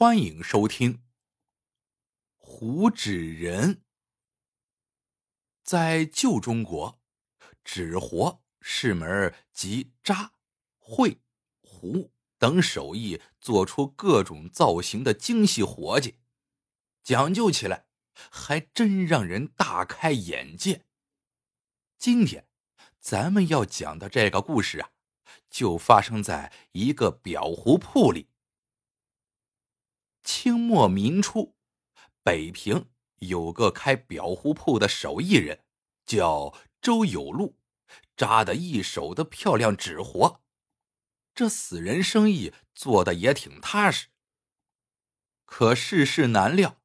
欢迎收听《胡纸人》。在旧中国，纸活是门集扎、绘、糊等手艺做出各种造型的精细活计，讲究起来还真让人大开眼界。今天咱们要讲的这个故事啊，就发生在一个裱糊铺里。清末民初，北平有个开裱糊铺的手艺人，叫周有禄，扎的一手的漂亮纸活。这死人生意做的也挺踏实。可世事难料，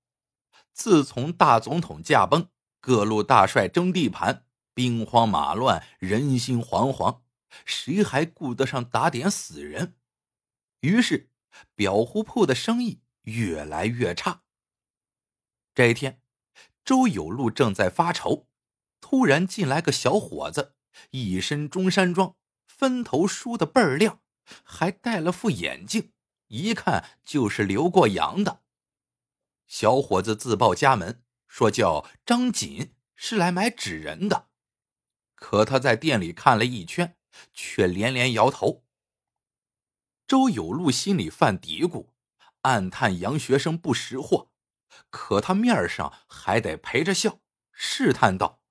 自从大总统驾崩，各路大帅争地盘，兵荒马乱，人心惶惶，谁还顾得上打点死人？于是，裱糊铺的生意。越来越差。这一天，周有禄正在发愁，突然进来个小伙子，一身中山装，分头梳的倍儿亮，还戴了副眼镜，一看就是留过洋的。小伙子自报家门，说叫张锦，是来买纸人的。可他在店里看了一圈，却连连摇头。周有禄心里犯嘀咕。暗叹杨学生不识货，可他面上还得陪着笑，试探道：“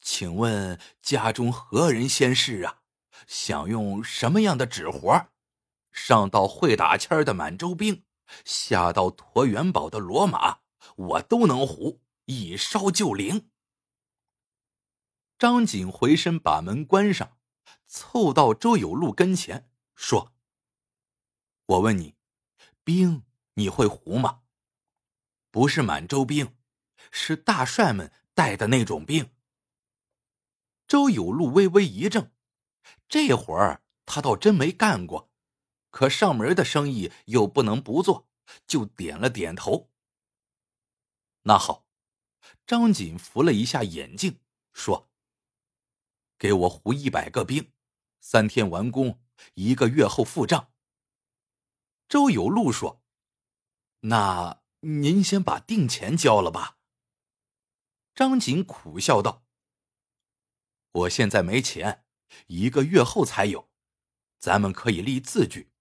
请问家中何人先逝啊？想用什么样的纸活？上到会打签的满洲兵，下到驮元宝的骡马，我都能糊，一烧就灵。”张锦回身把门关上，凑到周有禄跟前说：“我问你。”兵你会糊吗？不是满洲兵，是大帅们带的那种兵。周有禄微微一怔，这活儿他倒真没干过，可上门的生意又不能不做，就点了点头。那好，张锦扶了一下眼镜，说：“给我糊一百个兵，三天完工，一个月后付账。”周有禄说：“那您先把定钱交了吧。”张锦苦笑道：“我现在没钱，一个月后才有。咱们可以立字据，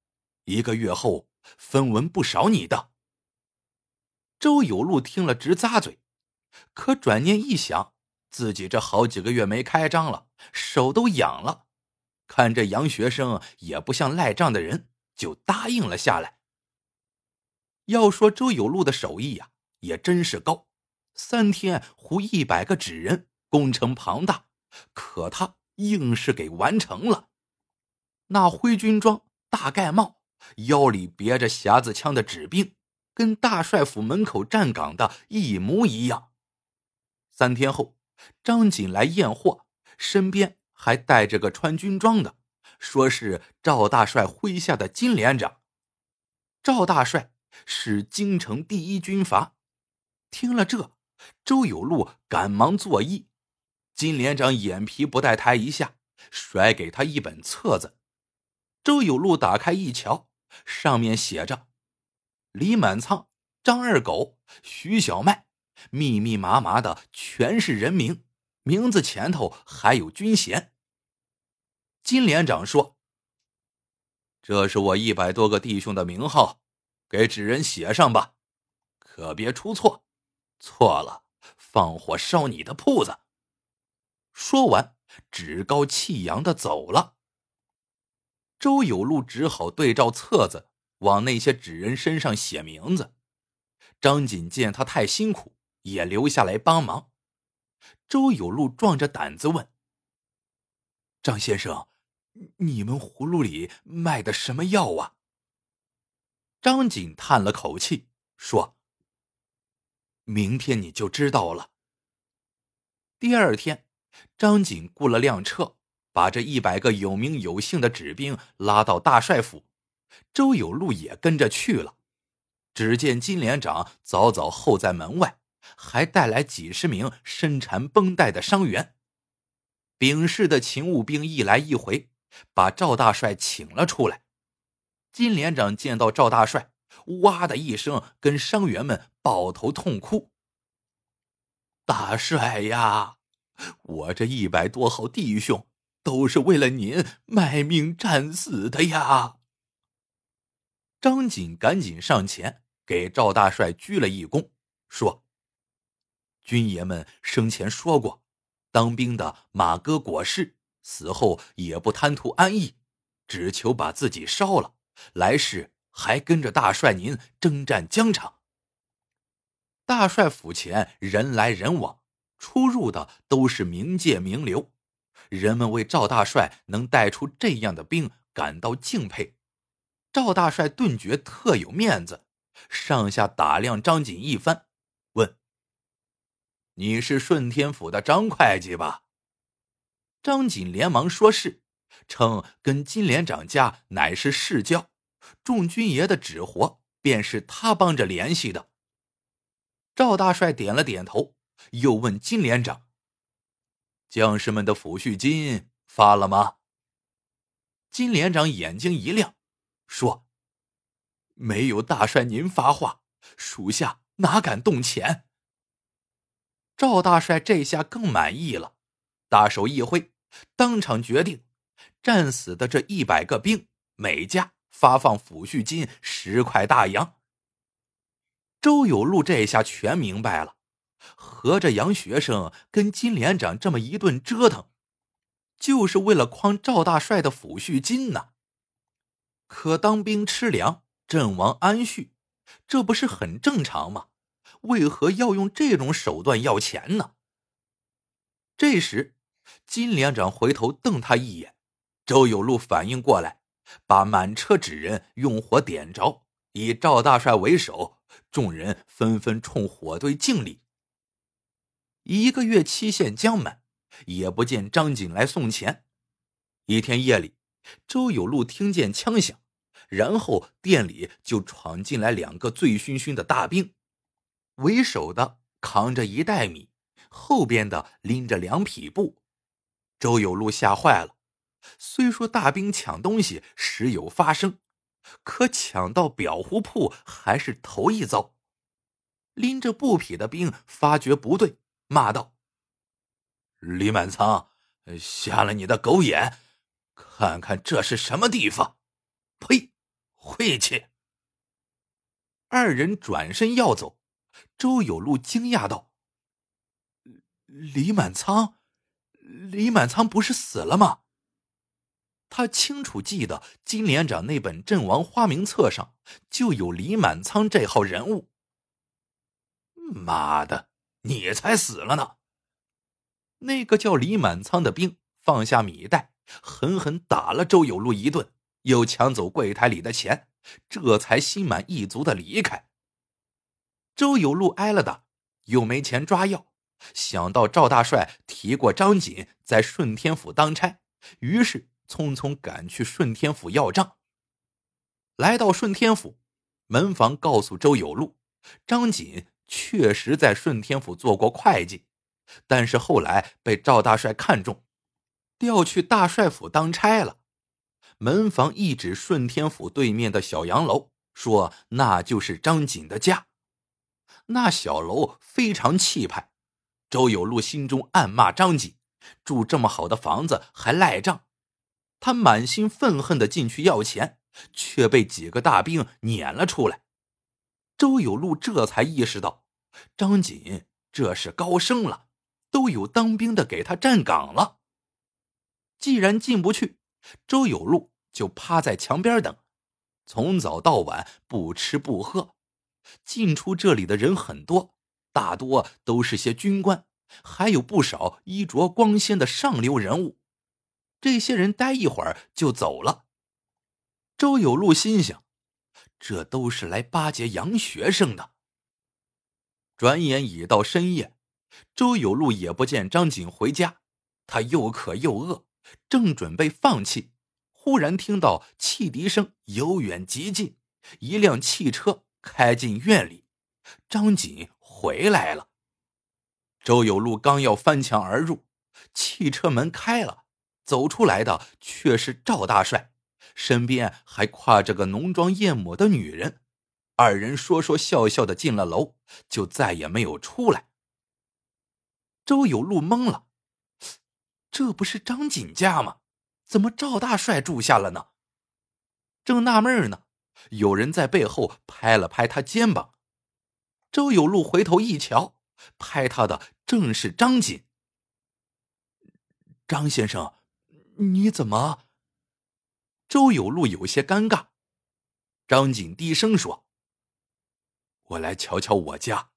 一个月后分文不少你的。”周有禄听了直咂嘴，可转念一想，自己这好几个月没开张了，手都痒了。看这杨学生也不像赖账的人。就答应了下来。要说周有禄的手艺呀，也真是高，三天糊一百个纸人，工程庞大，可他硬是给完成了。那灰军装、大盖帽，腰里别着匣子枪的纸兵，跟大帅府门口站岗的一模一样。三天后，张锦来验货，身边还带着个穿军装的。说是赵大帅麾下的金连长，赵大帅是京城第一军阀。听了这，周有禄赶忙作揖。金连长眼皮不带抬一下，甩给他一本册子。周有禄打开一瞧，上面写着：“李满仓、张二狗、徐小麦，密密麻麻的全是人名，名字前头还有军衔。”金连长说：“这是我一百多个弟兄的名号，给纸人写上吧，可别出错，错了放火烧你的铺子。”说完，趾高气扬的走了。周有禄只好对照册子，往那些纸人身上写名字。张锦见他太辛苦，也留下来帮忙。周有禄壮着胆子问：“张先生。”你们葫芦里卖的什么药啊？张锦叹了口气说：“明天你就知道了。”第二天，张锦雇了辆车，把这一百个有名有姓的纸兵拉到大帅府，周有禄也跟着去了。只见金连长早早候在门外，还带来几十名身缠绷带的伤员。丙氏的勤务兵一来一回。把赵大帅请了出来。金连长见到赵大帅，哇的一声，跟伤员们抱头痛哭。大帅呀，我这一百多号弟兄都是为了您卖命战死的呀！张锦赶紧上前给赵大帅鞠了一躬，说：“军爷们生前说过，当兵的马哥过世，死后也不贪图安逸，只求把自己烧了，来世还跟着大帅您征战疆场。大帅府前人来人往，出入的都是名界名流，人们为赵大帅能带出这样的兵感到敬佩。”赵大帅顿觉特有面子，上下打量张锦一番，问：“你是顺天府的张会计吧？”张锦连忙说是，称跟金连长家乃是世交，众军爷的纸活便是他帮着联系的。赵大帅点了点头，又问金连长：“将士们的抚恤金发了吗？”金连长眼睛一亮。说：“没有大帅您发话，属下哪敢动钱？”赵大帅这下更满意了，大手一挥，当场决定，战死的这一百个兵，每家发放抚恤金十块大洋。周有禄这下全明白了，合着杨学生跟金连长这么一顿折腾，就是为了诓赵大帅的抚恤金呢。可当兵吃粮，阵亡安绪，这不是很正常吗？为何要用这种手段要钱呢？这时，金连长回头瞪他一眼，周有禄反应过来，把满车纸人用火点着，以赵大帅为首，众人纷纷冲火堆敬礼。一个月期限将满，也不见张锦来送钱。一天夜里，周有禄听见枪响。然后店里就闯进来两个醉醺醺的大兵，为首的扛着一袋米，后边的拎着两匹布。周有禄吓坏了。虽说大兵抢东西时有发生，可抢到裱糊铺还是头一遭。拎着布匹的兵发觉不对，骂道：“李满仓，瞎了你的狗眼！看看这是什么地方？呸！”晦气！二人转身要走，周有禄惊讶道：“李满仓，李满仓不是死了吗？”他清楚记得金连长那本阵亡花名册上就有李满仓这号人物。妈的，你才死了呢！那个叫李满仓的兵放下米袋，狠狠打了周有禄一顿。又抢走柜台里的钱，这才心满意足的离开。周有禄挨了打，又没钱抓药，想到赵大帅提过张锦在顺天府当差，于是匆匆赶去顺天府要账。来到顺天府，门房告诉周有禄，张锦确实在顺天府做过会计，但是后来被赵大帅看中，调去大帅府当差了。门房一指顺天府对面的小洋楼，说：“那就是张锦的家。”那小楼非常气派。周有禄心中暗骂张锦：“住这么好的房子还赖账！”他满心愤恨的进去要钱，却被几个大兵撵了出来。周有禄这才意识到，张锦这是高升了，都有当兵的给他站岗了。既然进不去，周有禄。就趴在墙边等，从早到晚不吃不喝。进出这里的人很多，大多都是些军官，还有不少衣着光鲜的上流人物。这些人待一会儿就走了。周有禄心想，这都是来巴结洋学生的。转眼已到深夜，周有禄也不见张锦回家，他又渴又饿，正准备放弃。忽然听到汽笛声由远及近，一辆汽车开进院里，张锦回来了。周有禄刚要翻墙而入，汽车门开了，走出来的却是赵大帅，身边还挎着个浓妆艳抹的女人。二人说说笑笑的进了楼，就再也没有出来。周有路懵了，这不是张锦家吗？怎么赵大帅住下了呢？正纳闷呢，有人在背后拍了拍他肩膀。周有路回头一瞧，拍他的正是张锦。张先生，你怎么？周有路有些尴尬。张锦低声说：“我来瞧瞧我家，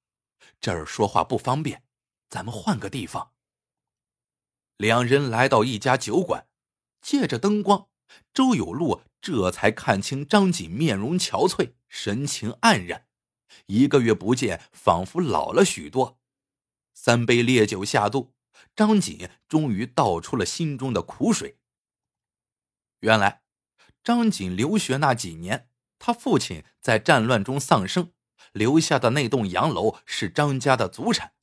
这儿说话不方便，咱们换个地方。”两人来到一家酒馆，借着灯光，周有路这才看清张锦面容憔悴，神情黯然，一个月不见，仿佛老了许多。三杯烈酒下肚，张锦终于道出了心中的苦水。原来，张锦留学那几年。他父亲在战乱中丧生，留下的那栋洋楼是张家的祖产。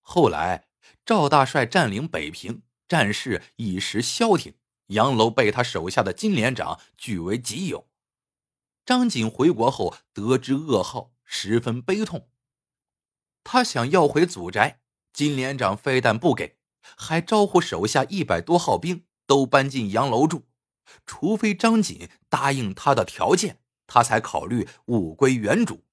后来赵大帅占领北平，战事一时消停，洋楼被他手下的金连长据为己有。张锦回国后得知噩耗，十分悲痛。他想要回祖宅，金连长非但不给，还招呼手下一百多号兵都搬进洋楼住，除非张锦答应他的条件。他才考虑物归原主。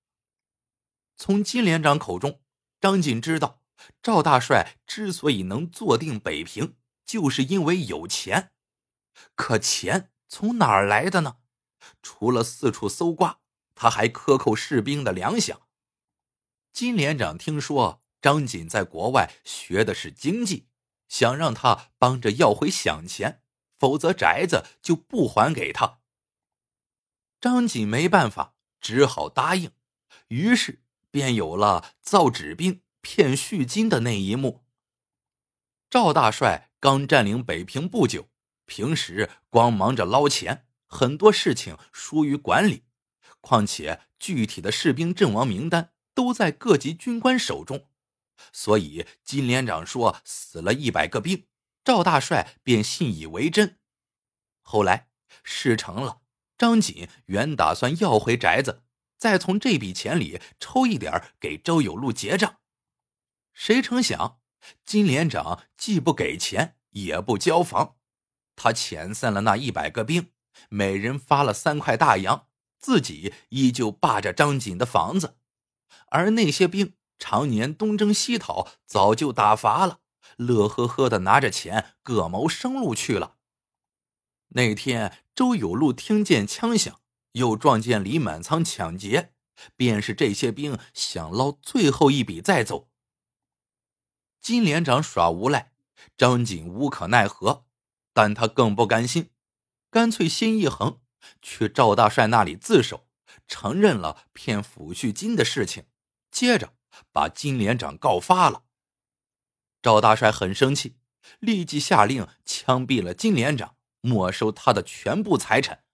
从金连长口中，张锦知道赵大帅之所以能坐定北平，就是因为有钱。可钱从哪儿来的呢？除了四处搜刮，他还克扣士兵的粮饷。金连长听说张锦在国外学的是经济，想让他帮着要回饷钱，否则宅子就不还给他。张锦没办法，只好答应，于是便有了造纸兵骗恤金的那一幕。赵大帅刚占领北平不久，平时光忙着捞钱，很多事情疏于管理。况且具体的士兵阵亡名单都在各级军官手中，所以金连长说死了一百个兵，赵大帅便信以为真。后来事成了。张锦原打算要回宅子，再从这笔钱里抽一点给周有路结账。谁成想，金连长既不给钱，也不交房，他遣散了那一百个兵，每人发了三块大洋，自己依旧霸着张锦的房子。而那些兵常年东征西讨，早就打乏了，乐呵呵的拿着钱各谋生路去了。那天。周有路听见枪响，又撞见李满仓抢劫，便是这些兵想捞最后一笔再走。金连长耍无赖，张锦无可奈何，但他更不甘心，干脆心一横，去赵大帅那里自首，承认了骗抚恤金的事情，接着把金连长告发了。赵大帅很生气，立即下令枪毙了金连长。没收他的全部财产。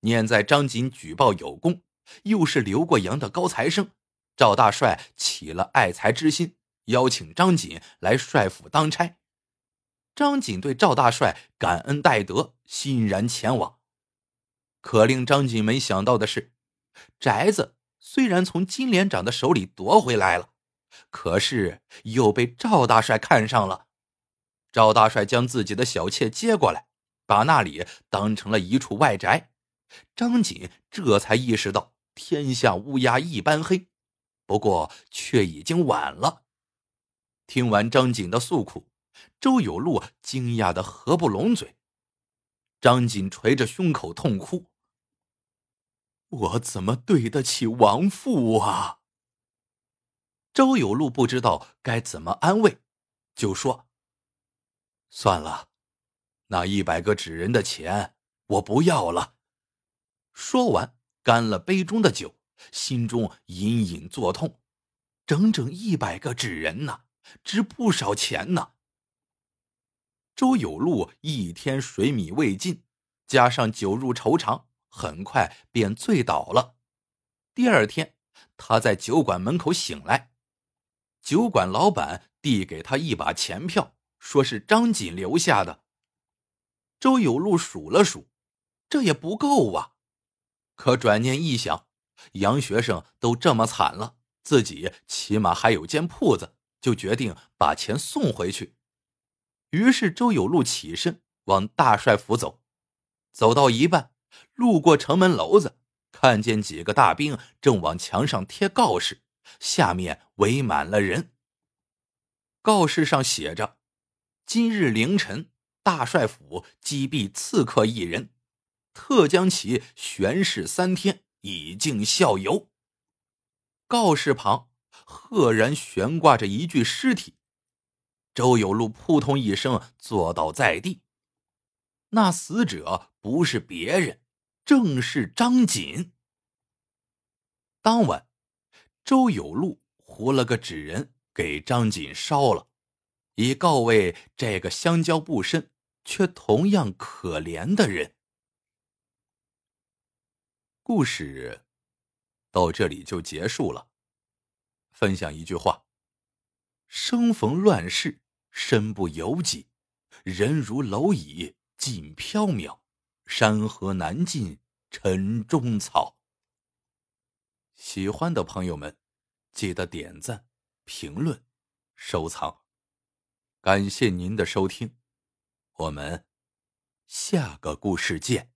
念在张锦举报有功，又是留过洋的高材生，赵大帅起了爱才之心，邀请张锦来帅府当差。张锦对赵大帅感恩戴德，欣然前往。可令张锦没想到的是，宅子虽然从金连长的手里夺回来了，可是又被赵大帅看上了。赵大帅将自己的小妾接过来。把那里当成了一处外宅，张锦这才意识到天下乌鸦一般黑，不过却已经晚了。听完张锦的诉苦，周有路惊讶的合不拢嘴。张锦捶着胸口痛哭：“我怎么对得起亡父啊？”周有路不知道该怎么安慰，就说：“算了。”那一百个纸人的钱，我不要了。说完，干了杯中的酒，心中隐隐作痛。整整一百个纸人呐，值不少钱呢。周有路一天水米未进，加上酒入愁肠，很快便醉倒了。第二天，他在酒馆门口醒来，酒馆老板递给他一把钱票，说是张锦留下的。周有路数了数，这也不够啊。可转念一想，杨学生都这么惨了，自己起码还有间铺子，就决定把钱送回去。于是周有路起身往大帅府走，走到一半，路过城门楼子，看见几个大兵正往墙上贴告示，下面围满了人。告示上写着：“今日凌晨，大帅府击毙刺客一人，特将其悬释三天，以儆效尤。”告示旁赫然悬挂着一具尸体。周有路扑通一声坐倒在地。那死者不是别人，正是张锦。当晚，周有路糊了个纸人。给张锦烧了，以告慰这个相交不深却同样可怜的人。故事到这里就结束了。分享一句话：生逢乱世，身不由己；人如蝼蚁，尽飘渺；山河难尽，尘中草。喜欢的朋友们，记得点赞。评论、收藏，感谢您的收听，我们下个故事见。